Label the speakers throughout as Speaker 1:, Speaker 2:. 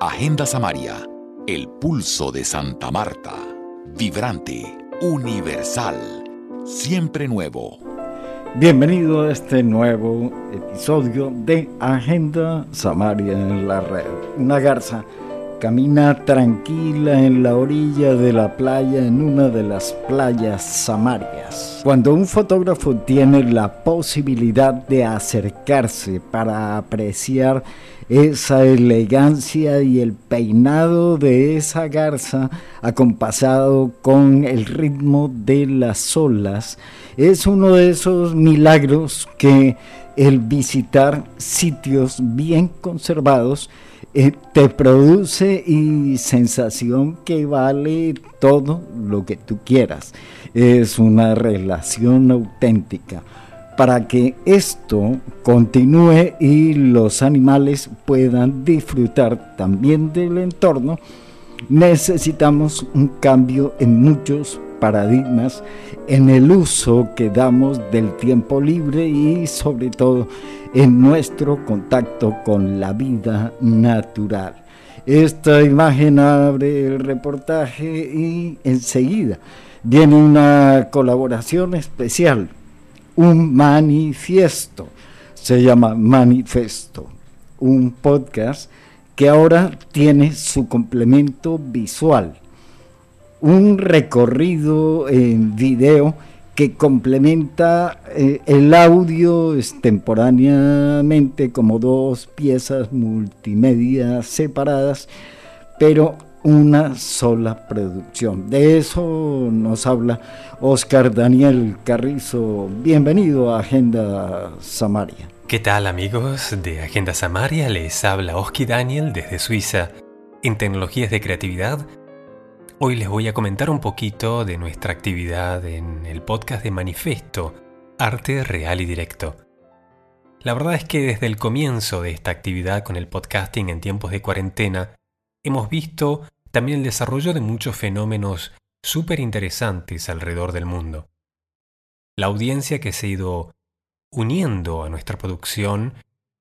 Speaker 1: Agenda Samaria, el pulso de Santa Marta, vibrante, universal, siempre nuevo.
Speaker 2: Bienvenido a este nuevo episodio de Agenda Samaria en la red. Una garza camina tranquila en la orilla de la playa en una de las playas samarias. Cuando un fotógrafo tiene la posibilidad de acercarse para apreciar esa elegancia y el peinado de esa garza acompasado con el ritmo de las olas, es uno de esos milagros que el visitar sitios bien conservados eh, te produce y sensación que vale todo lo que tú quieras. Es una relación auténtica. Para que esto continúe y los animales puedan disfrutar también del entorno, necesitamos un cambio en muchos paradigmas en el uso que damos del tiempo libre y sobre todo en nuestro contacto con la vida natural. Esta imagen abre el reportaje y enseguida viene una colaboración especial, un manifiesto. Se llama Manifesto, un podcast que ahora tiene su complemento visual, un recorrido en video que complementa eh, el audio extemporáneamente como dos piezas multimedia separadas, pero una sola producción. De eso nos habla Oscar Daniel Carrizo. Bienvenido a Agenda Samaria.
Speaker 3: ¿Qué tal amigos de Agenda Samaria? Les habla Oski Daniel desde Suiza. En tecnologías de creatividad Hoy les voy a comentar un poquito de nuestra actividad en el podcast de Manifesto, Arte Real y Directo. La verdad es que desde el comienzo de esta actividad con el podcasting en tiempos de cuarentena, hemos visto también el desarrollo de muchos fenómenos súper interesantes alrededor del mundo. La audiencia que se ha ido uniendo a nuestra producción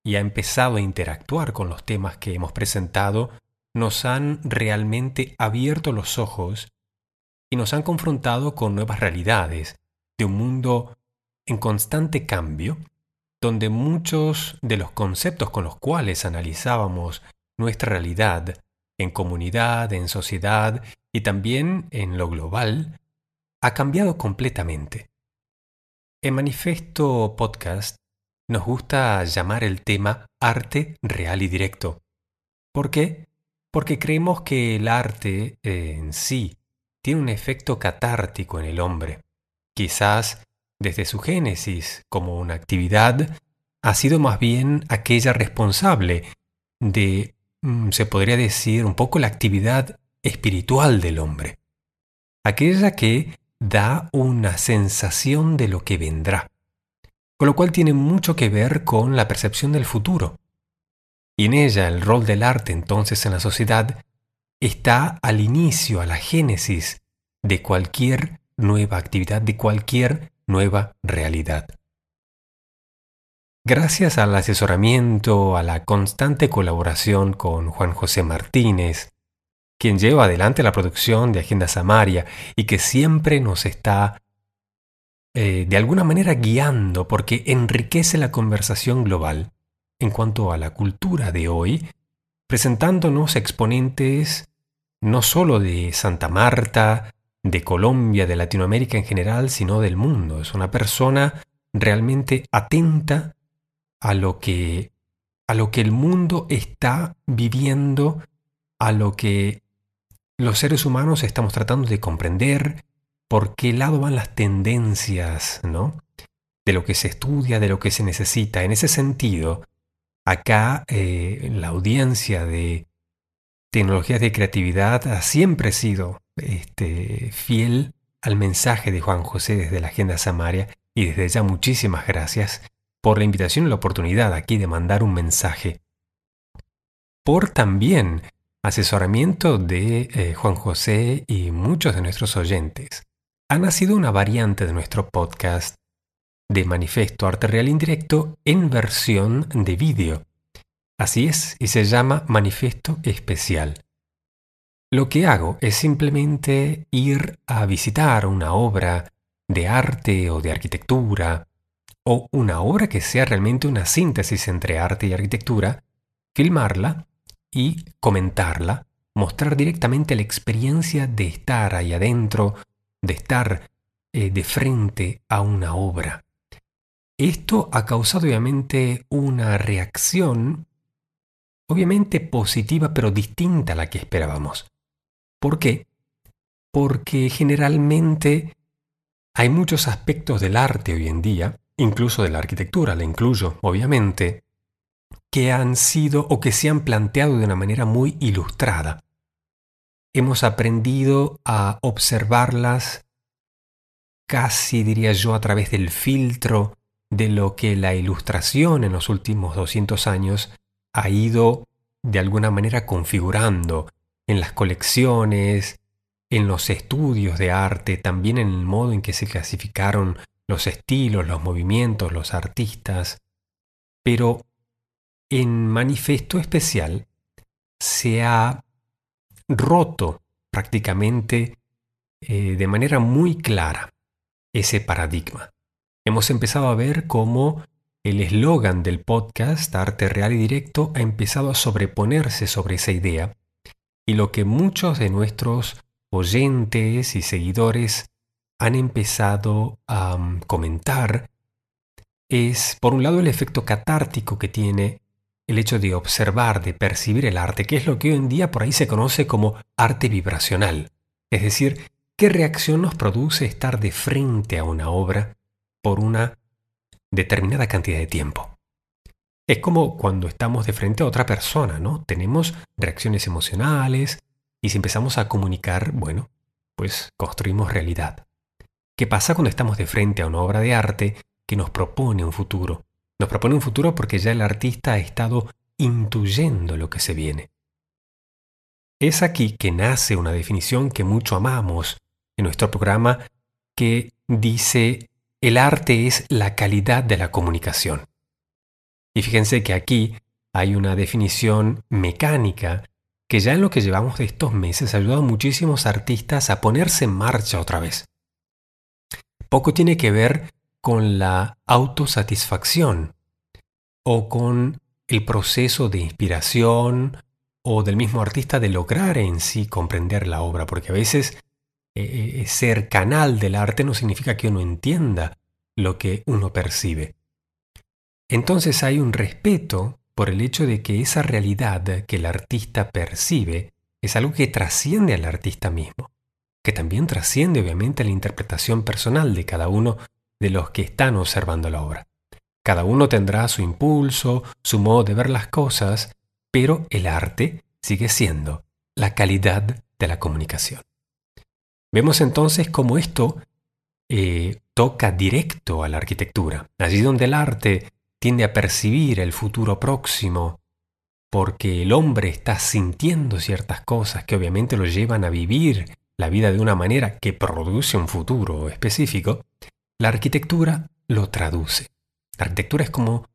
Speaker 3: y ha empezado a interactuar con los temas que hemos presentado nos han realmente abierto los ojos y nos han confrontado con nuevas realidades de un mundo en constante cambio, donde muchos de los conceptos con los cuales analizábamos nuestra realidad en comunidad, en sociedad y también en lo global, ha cambiado completamente. En Manifesto Podcast nos gusta llamar el tema arte real y directo. ¿Por qué? Porque creemos que el arte en sí tiene un efecto catártico en el hombre. Quizás desde su génesis como una actividad ha sido más bien aquella responsable de, mm, se podría decir, un poco la actividad espiritual del hombre. Aquella que da una sensación de lo que vendrá, con lo cual tiene mucho que ver con la percepción del futuro y en ella el rol del arte entonces en la sociedad está al inicio, a la génesis de cualquier nueva actividad, de cualquier nueva realidad. Gracias al asesoramiento, a la constante colaboración con Juan José Martínez, quien lleva adelante la producción de Agenda Samaria y que siempre nos está eh, de alguna manera guiando porque enriquece la conversación global en cuanto a la cultura de hoy, presentándonos exponentes no solo de Santa Marta, de Colombia, de Latinoamérica en general, sino del mundo. Es una persona realmente atenta a lo que a lo que el mundo está viviendo, a lo que los seres humanos estamos tratando de comprender, por qué lado van las tendencias, ¿no? De lo que se estudia, de lo que se necesita. En ese sentido, Acá eh, la audiencia de tecnologías de creatividad ha siempre sido este, fiel al mensaje de Juan José desde la Agenda Samaria y desde ya muchísimas gracias por la invitación y la oportunidad aquí de mandar un mensaje. Por también asesoramiento de eh, Juan José y muchos de nuestros oyentes. Ha nacido una variante de nuestro podcast de Manifesto Arte Real Indirecto en versión de vídeo. Así es, y se llama manifiesto especial. Lo que hago es simplemente ir a visitar una obra de arte o de arquitectura, o una obra que sea realmente una síntesis entre arte y arquitectura, filmarla y comentarla, mostrar directamente la experiencia de estar ahí adentro, de estar eh, de frente a una obra. Esto ha causado obviamente una reacción, obviamente positiva pero distinta a la que esperábamos. ¿Por qué? Porque generalmente hay muchos aspectos del arte hoy en día, incluso de la arquitectura, la incluyo, obviamente, que han sido o que se han planteado de una manera muy ilustrada. Hemos aprendido a observarlas casi, diría yo, a través del filtro de lo que la ilustración en los últimos 200 años ha ido de alguna manera configurando en las colecciones, en los estudios de arte, también en el modo en que se clasificaron los estilos, los movimientos, los artistas. Pero en manifiesto especial se ha roto prácticamente eh, de manera muy clara ese paradigma. Hemos empezado a ver cómo el eslogan del podcast Arte Real y Directo ha empezado a sobreponerse sobre esa idea y lo que muchos de nuestros oyentes y seguidores han empezado a mm, comentar es, por un lado, el efecto catártico que tiene el hecho de observar, de percibir el arte, que es lo que hoy en día por ahí se conoce como arte vibracional. Es decir, qué reacción nos produce estar de frente a una obra por una determinada cantidad de tiempo. Es como cuando estamos de frente a otra persona, ¿no? Tenemos reacciones emocionales y si empezamos a comunicar, bueno, pues construimos realidad. ¿Qué pasa cuando estamos de frente a una obra de arte que nos propone un futuro? Nos propone un futuro porque ya el artista ha estado intuyendo lo que se viene. Es aquí que nace una definición que mucho amamos en nuestro programa que dice el arte es la calidad de la comunicación. Y fíjense que aquí hay una definición mecánica que ya en lo que llevamos de estos meses ha ayudado a muchísimos artistas a ponerse en marcha otra vez. Poco tiene que ver con la autosatisfacción o con el proceso de inspiración o del mismo artista de lograr en sí comprender la obra, porque a veces eh, eh, ser canal del arte no significa que uno entienda lo que uno percibe. Entonces hay un respeto por el hecho de que esa realidad que el artista percibe es algo que trasciende al artista mismo, que también trasciende obviamente la interpretación personal de cada uno de los que están observando la obra. Cada uno tendrá su impulso, su modo de ver las cosas, pero el arte sigue siendo la calidad de la comunicación. Vemos entonces cómo esto eh, toca directo a la arquitectura, allí donde el arte tiende a percibir el futuro próximo, porque el hombre está sintiendo ciertas cosas que obviamente lo llevan a vivir la vida de una manera que produce un futuro específico, la arquitectura lo traduce. La arquitectura es como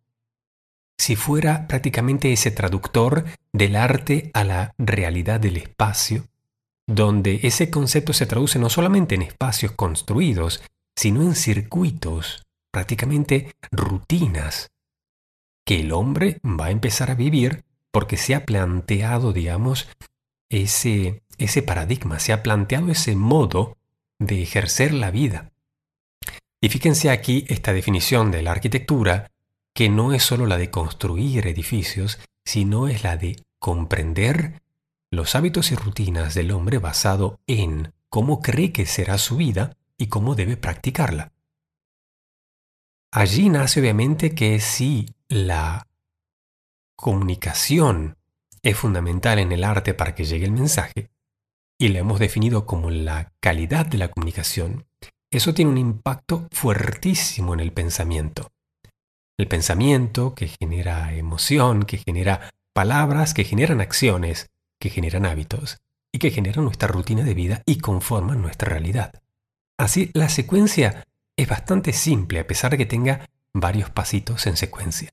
Speaker 3: si fuera prácticamente ese traductor del arte a la realidad del espacio, donde ese concepto se traduce no solamente en espacios construidos, sino en circuitos, prácticamente rutinas, que el hombre va a empezar a vivir porque se ha planteado, digamos, ese, ese paradigma, se ha planteado ese modo de ejercer la vida. Y fíjense aquí esta definición de la arquitectura, que no es solo la de construir edificios, sino es la de comprender los hábitos y rutinas del hombre basado en cómo cree que será su vida y cómo debe practicarla. Allí nace obviamente que si la comunicación es fundamental en el arte para que llegue el mensaje, y la hemos definido como la calidad de la comunicación, eso tiene un impacto fuertísimo en el pensamiento. El pensamiento que genera emoción, que genera palabras, que generan acciones, que generan hábitos y que generan nuestra rutina de vida y conforman nuestra realidad. Así, la secuencia es bastante simple a pesar de que tenga varios pasitos en secuencia.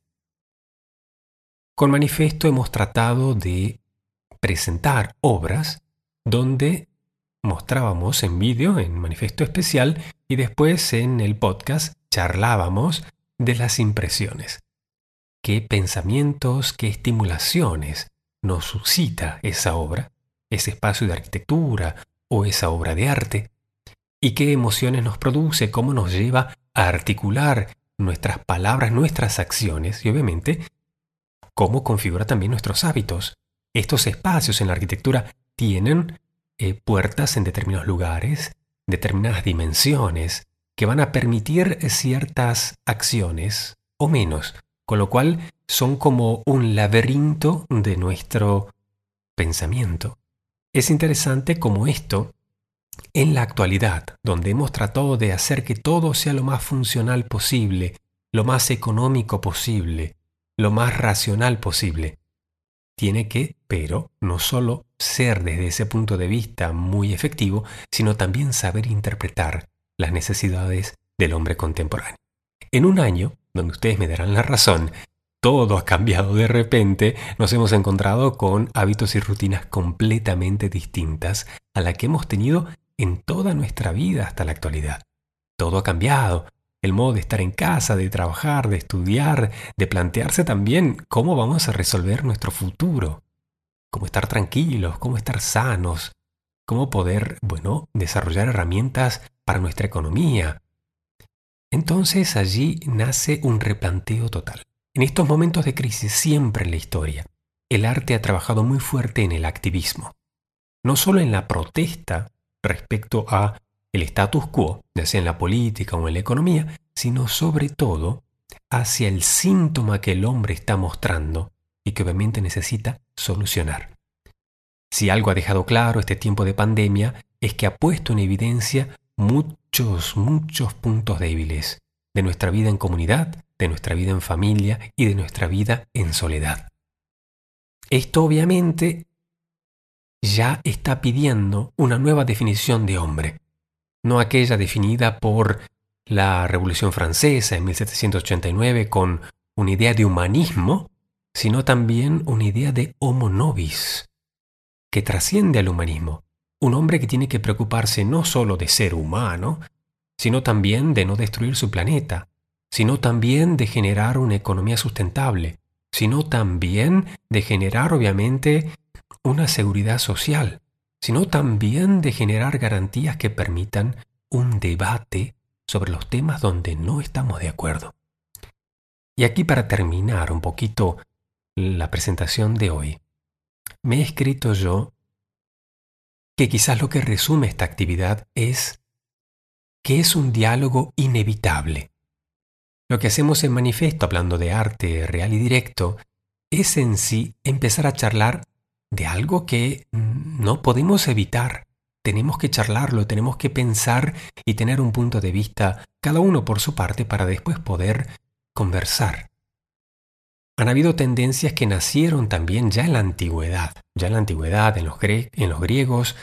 Speaker 3: con manifiesto hemos tratado de presentar obras donde mostrábamos en vídeo, en manifiesto especial, y después en el podcast charlábamos de las impresiones. ¿Qué pensamientos, qué estimulaciones nos suscita esa obra, ese espacio de arquitectura o esa obra de arte? ¿Y qué emociones nos produce, cómo nos lleva a articular nuestras palabras, nuestras acciones y obviamente cómo configura también nuestros hábitos? Estos espacios en la arquitectura tienen eh, puertas en determinados lugares, determinadas dimensiones, que van a permitir ciertas acciones o menos, con lo cual son como un laberinto de nuestro pensamiento. Es interesante como esto, en la actualidad, donde hemos tratado de hacer que todo sea lo más funcional posible, lo más económico posible, lo más racional posible, tiene que, pero, no solo ser desde ese punto de vista muy efectivo, sino también saber interpretar las necesidades del hombre contemporáneo. En un año, donde ustedes me darán la razón, todo ha cambiado de repente, nos hemos encontrado con hábitos y rutinas completamente distintas a la que hemos tenido en toda nuestra vida hasta la actualidad. Todo ha cambiado, el modo de estar en casa, de trabajar, de estudiar, de plantearse también cómo vamos a resolver nuestro futuro, cómo estar tranquilos, cómo estar sanos, cómo poder, bueno, desarrollar herramientas para nuestra economía. Entonces allí nace un replanteo total. En estos momentos de crisis, siempre en la historia, el arte ha trabajado muy fuerte en el activismo, no solo en la protesta respecto a el status quo, ya sea en la política o en la economía, sino sobre todo hacia el síntoma que el hombre está mostrando y que obviamente necesita solucionar. Si algo ha dejado claro este tiempo de pandemia es que ha puesto en evidencia muchos, muchos puntos débiles de nuestra vida en comunidad, de nuestra vida en familia y de nuestra vida en soledad. Esto obviamente ya está pidiendo una nueva definición de hombre, no aquella definida por la Revolución Francesa en 1789 con una idea de humanismo, sino también una idea de homo nobis, que trasciende al humanismo, un hombre que tiene que preocuparse no solo de ser humano, sino también de no destruir su planeta, sino también de generar una economía sustentable, sino también de generar obviamente una seguridad social, sino también de generar garantías que permitan un debate sobre los temas donde no estamos de acuerdo. Y aquí para terminar un poquito la presentación de hoy, me he escrito yo que quizás lo que resume esta actividad es que es un diálogo inevitable. Lo que hacemos en manifiesto, hablando de arte real y directo, es en sí empezar a charlar de algo que no podemos evitar. Tenemos que charlarlo, tenemos que pensar y tener un punto de vista, cada uno por su parte, para después poder conversar. Han habido tendencias que nacieron también ya en la antigüedad, ya en la antigüedad, en los, griegos,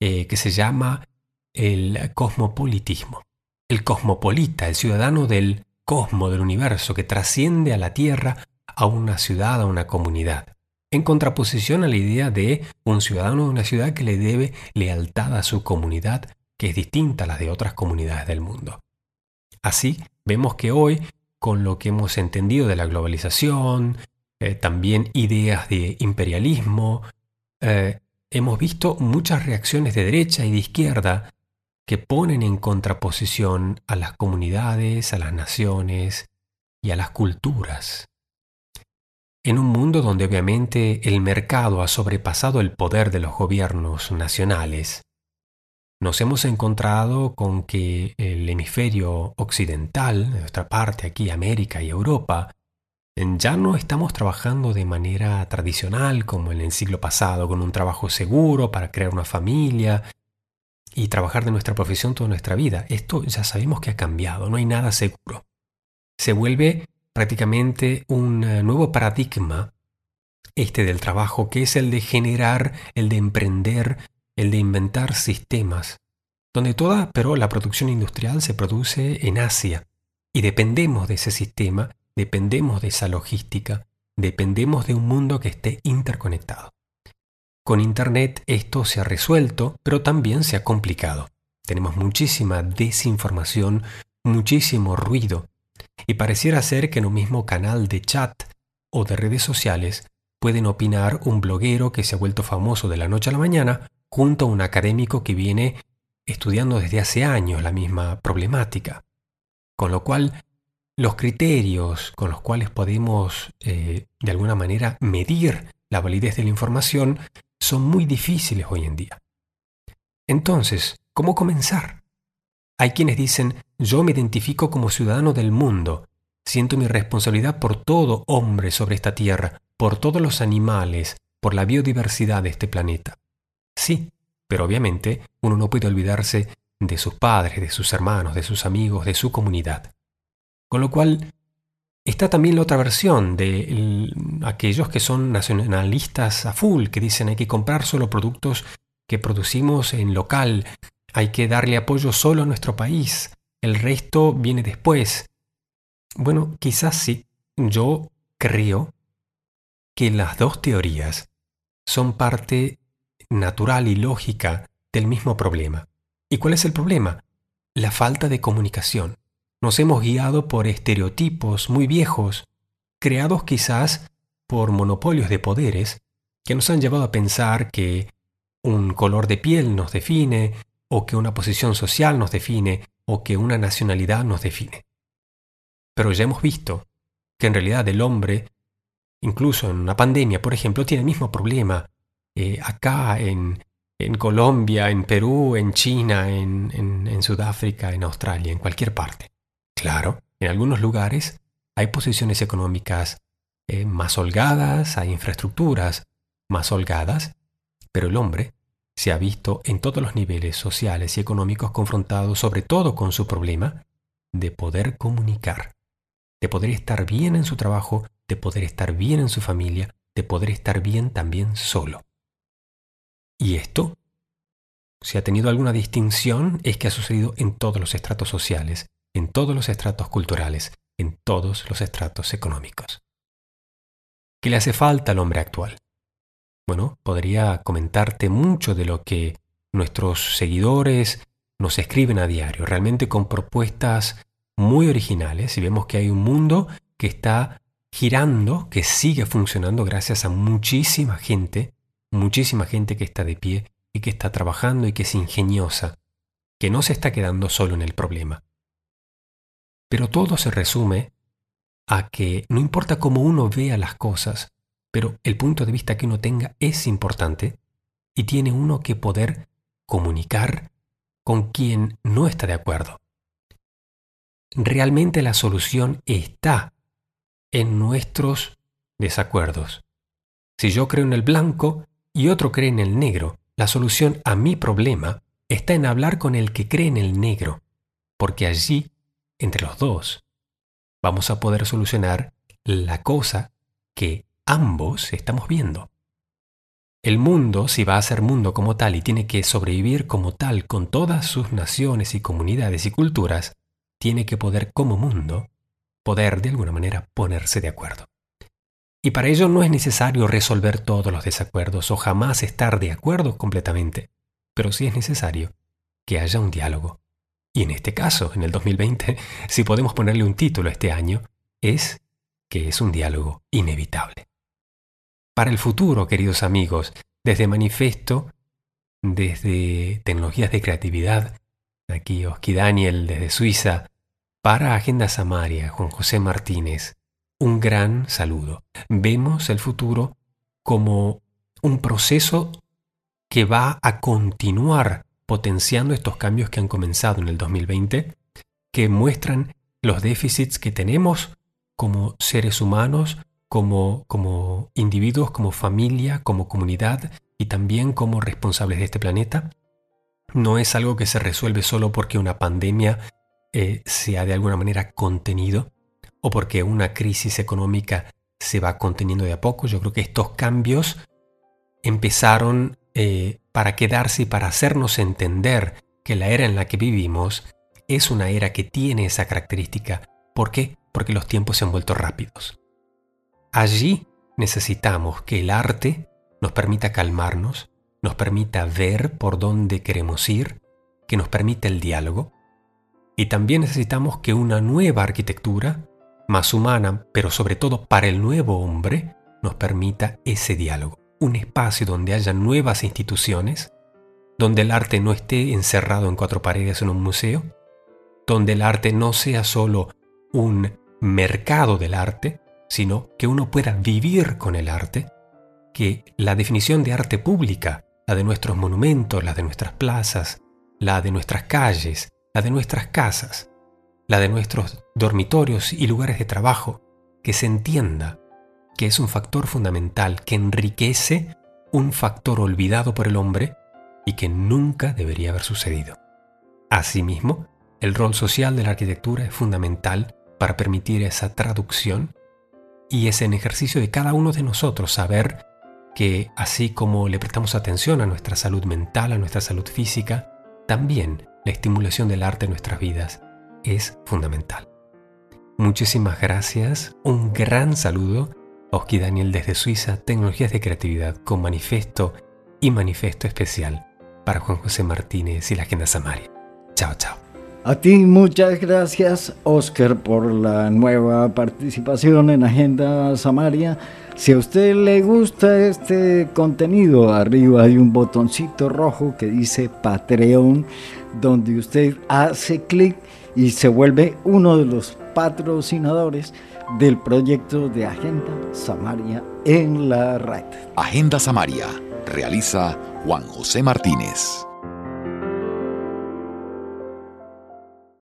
Speaker 3: eh, que se llama el cosmopolitismo. El cosmopolita, el ciudadano del cosmo, del universo, que trasciende a la tierra, a una ciudad, a una comunidad en contraposición a la idea de un ciudadano de una ciudad que le debe lealtad a su comunidad, que es distinta a la de otras comunidades del mundo. Así, vemos que hoy, con lo que hemos entendido de la globalización, eh, también ideas de imperialismo, eh, hemos visto muchas reacciones de derecha y de izquierda que ponen en contraposición a las comunidades, a las naciones y a las culturas. En un mundo donde obviamente el mercado ha sobrepasado el poder de los gobiernos nacionales, nos hemos encontrado con que el hemisferio occidental, de nuestra parte aquí América y Europa, ya no estamos trabajando de manera tradicional como en el siglo pasado, con un trabajo seguro para crear una familia y trabajar de nuestra profesión toda nuestra vida. Esto ya sabemos que ha cambiado, no hay nada seguro. Se vuelve prácticamente un eh, nuevo paradigma, este del trabajo, que es el de generar, el de emprender, el de inventar sistemas, donde toda, pero la producción industrial se produce en Asia, y dependemos de ese sistema, dependemos de esa logística, dependemos de un mundo que esté interconectado. Con Internet esto se ha resuelto, pero también se ha complicado. Tenemos muchísima desinformación, muchísimo ruido, y pareciera ser que en un mismo canal de chat o de redes sociales pueden opinar un bloguero que se ha vuelto famoso de la noche a la mañana junto a un académico que viene estudiando desde hace años la misma problemática. Con lo cual, los criterios con los cuales podemos eh, de alguna manera medir la validez de la información son muy difíciles hoy en día. Entonces, ¿cómo comenzar? Hay quienes dicen, yo me identifico como ciudadano del mundo, siento mi responsabilidad por todo hombre sobre esta tierra, por todos los animales, por la biodiversidad de este planeta. Sí, pero obviamente uno no puede olvidarse de sus padres, de sus hermanos, de sus amigos, de su comunidad. Con lo cual, Está también la otra versión de aquellos que son nacionalistas a full, que dicen hay que comprar solo productos que producimos en local, hay que darle apoyo solo a nuestro país, el resto viene después. Bueno, quizás sí, yo creo que las dos teorías son parte natural y lógica del mismo problema. ¿Y cuál es el problema? La falta de comunicación. Nos hemos guiado por estereotipos muy viejos, creados quizás por monopolios de poderes, que nos han llevado a pensar que un color de piel nos define, o que una posición social nos define, o que una nacionalidad nos define. Pero ya hemos visto que en realidad el hombre, incluso en una pandemia, por ejemplo, tiene el mismo problema. Eh, acá en, en, Colombia, en Perú, en China, en, en Sudáfrica, en Australia, en cualquier parte. Claro, en algunos lugares hay posiciones económicas eh, más holgadas, hay infraestructuras más holgadas, pero el hombre se ha visto en todos los niveles sociales y económicos confrontado sobre todo con su problema de poder comunicar, de poder estar bien en su trabajo, de poder estar bien en su familia, de poder estar bien también solo. Y esto, si ha tenido alguna distinción, es que ha sucedido en todos los estratos sociales, en todos los estratos culturales, en todos los estratos económicos. ¿Qué le hace falta al hombre actual? Bueno, podría comentarte mucho de lo que nuestros seguidores nos escriben a diario, realmente con propuestas muy originales y vemos que hay un mundo que está girando, que sigue funcionando gracias a muchísima gente, muchísima gente que está de pie y que está trabajando y que es ingeniosa, que no se está quedando solo en el problema, pero todo se resume a que no importa cómo uno vea las cosas, pero el punto de vista que uno tenga es importante y tiene uno que poder comunicar con quien no está de acuerdo. Realmente la solución está en nuestros desacuerdos. Si yo creo en el blanco y otro cree en el negro, la solución a mi problema está en hablar con el que cree en el negro, porque allí entre los dos, vamos a poder solucionar la cosa que ambos estamos viendo. El mundo, si va a ser mundo como tal y tiene que sobrevivir como tal con todas sus naciones y comunidades y culturas, tiene que poder como mundo, poder de alguna manera ponerse de acuerdo. Y para ello no es necesario resolver todos los desacuerdos o jamás estar de acuerdo completamente, pero sí es necesario que haya un diálogo, y en este caso, en el 2020, si podemos ponerle un título este año, es que es un diálogo inevitable. Para el futuro, queridos amigos, desde Manifesto, desde Tecnologías de Creatividad, aquí Oski Daniel desde Suiza, para Agenda Samaria, Juan José Martínez, un gran saludo. Vemos el futuro como un proceso que va a continuar potenciando estos cambios que han comenzado en el 2020, que muestran los déficits que tenemos como seres humanos, como, como individuos, como familia, como comunidad y también como responsables de este planeta. No es algo que se resuelve solo porque una pandemia eh, se ha de alguna manera contenido o porque una crisis económica se va conteniendo de a poco. Yo creo que estos cambios empezaron eh, para quedarse y para hacernos entender que la era en la que vivimos es una era que tiene esa característica. ¿Por qué? Porque los tiempos se han vuelto rápidos. allí necesitamos que el arte nos permita calmarnos, nos permita ver por dónde queremos ir, que nos permita el diálogo. Y también necesitamos que una nueva arquitectura, más humana, pero sobre todo para el nuevo hombre, nos permita ese diálogo. Un espacio donde haya nuevas instituciones, donde el arte no esté encerrado en cuatro paredes en un museo, donde el arte no sea solo un mercado del arte, sino que uno pueda vivir con el arte, que la definición de arte pública, la de nuestros monumentos, la de nuestras plazas, la de nuestras calles, la de nuestras casas, la de nuestros dormitorios y lugares de trabajo, que se entienda que es un factor fundamental que enriquece un factor olvidado por el hombre y que nunca debería haber sucedido. Asimismo, el rol social de la arquitectura es fundamental para permitir esa traducción y es en ejercicio de cada uno de nosotros saber que así como le prestamos atención a nuestra salud mental, a nuestra salud física, también la estimulación del arte en nuestras vidas es fundamental. Muchísimas gracias, un gran saludo Oski Daniel desde Suiza, Tecnologías de Creatividad con manifiesto y manifiesto especial para Juan José Martínez y la Agenda Samaria. Chao, chao.
Speaker 2: A ti muchas gracias, Oscar, por la nueva participación en Agenda Samaria. Si a usted le gusta este contenido, arriba hay un botoncito rojo que dice Patreon, donde usted hace clic y se vuelve uno de los patrocinadores del proyecto de Agenda Samaria en la red.
Speaker 1: Agenda Samaria realiza Juan José Martínez.